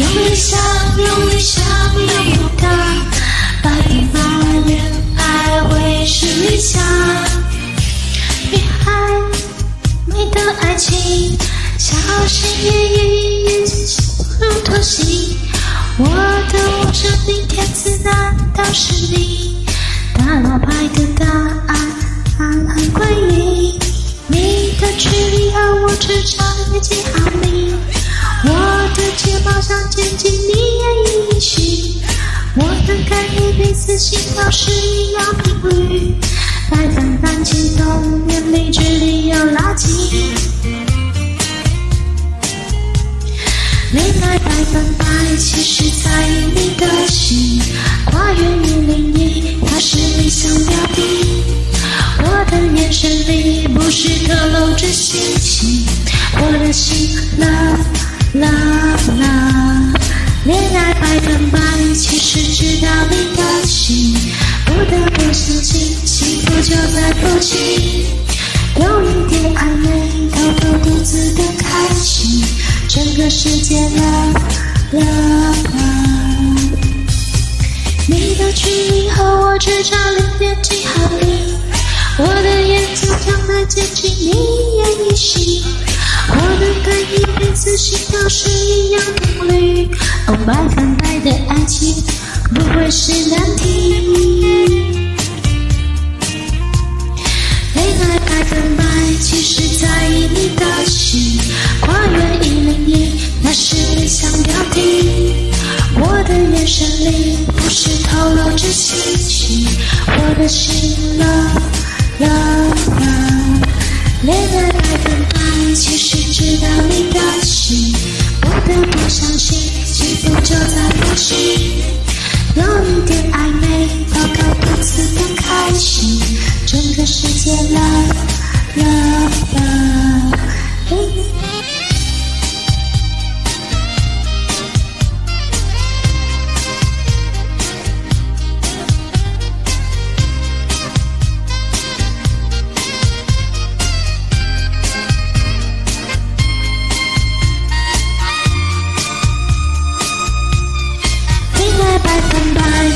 用力想，用力想，拥有它，白天发恋爱会是理想。女孩，美的爱情，小心翼翼，眼睛如脱形。我的无声的填词，难道是你？大老派的答案很诡异，你的距离和我只差没几毫米。我的睫毛想接近，你也允许。我的感应彼此心跳是一样频率，百分百激动，连理智力有垃圾。恋爱百分百，其实在意你的心，跨越一零一，它是理想标的。我的眼神里不是透露着心情，我的心 love。啦啦，恋爱百分百，其实知道你的心，不得不相信，幸福就在附近。有一点暧昧，偷偷独自的开心，整个世界啦啦啦。你的距离和我只差零点几毫米，我的眼睛将在接近，你也依稀。我的感应彼此心跳是一样频率，哦，百分百的爱情不会是难题。恋爱百分百，其实在意你的心，跨越一零一，那是理想标的。我的眼神里不是透露着心情，我的心了了了。恋爱百分，其实知道你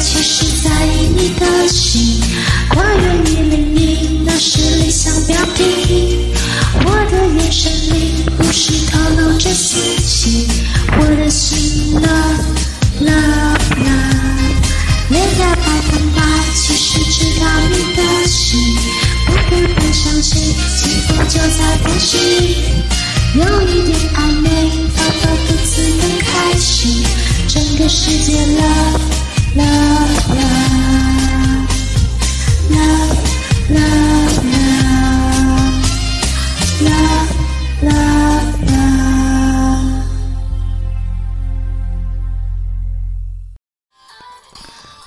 其实在意你的心跨越一零一那是理想标地我的眼神里不是透露着讯息我的心 love love love 恋爱百分百其实知道你的心不得不相信幸福就在附近有一点暧昧偷偷独自的开心整个世界 love la la.